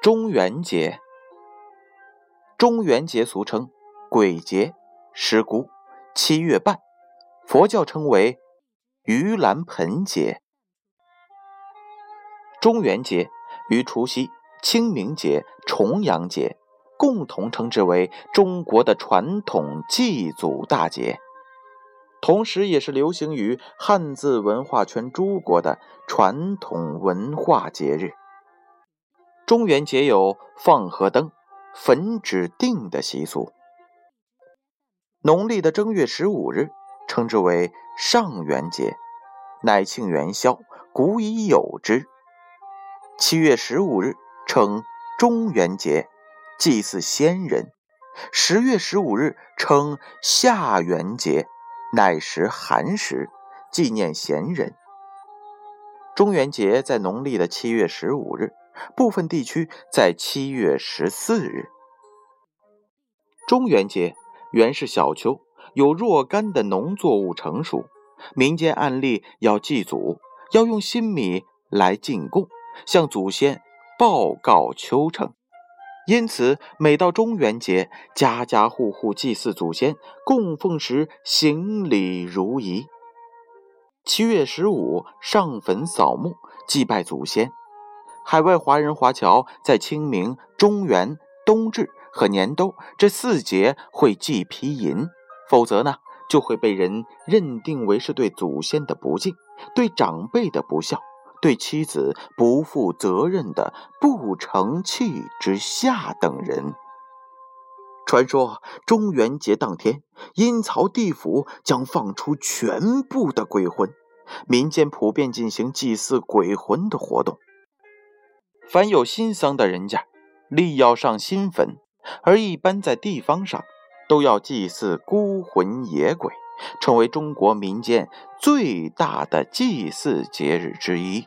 中元节，中元节俗称鬼节、尸姑、七月半，佛教称为盂兰盆节。中元节与除夕、清明节、重阳节共同称之为中国的传统祭祖大节，同时也是流行于汉字文化圈诸国的传统文化节日。中元节有放河灯、焚纸锭的习俗。农历的正月十五日称之为上元节，乃庆元宵，古已有之。七月十五日称中元节，祭祀先人。十月十五日称下元节，乃时寒食，纪念贤人。中元节在农历的七月十五日。部分地区在七月十四日。中元节原是小秋，有若干的农作物成熟，民间案例要祭祖，要用新米来进贡，向祖先报告秋成。因此，每到中元节，家家户户祭祀祖先，供奉时行礼如仪。七月十五上坟扫墓，祭拜祖先。海外华人华侨在清明、中元、冬至和年兜这四节会祭皮银，否则呢就会被人认定为是对祖先的不敬、对长辈的不孝、对妻子不负责任的不成器之下等人。传说中元节当天，阴曹地府将放出全部的鬼魂，民间普遍进行祭祀鬼魂的活动。凡有新丧的人家，立要上新坟，而一般在地方上，都要祭祀孤魂野鬼，成为中国民间最大的祭祀节日之一。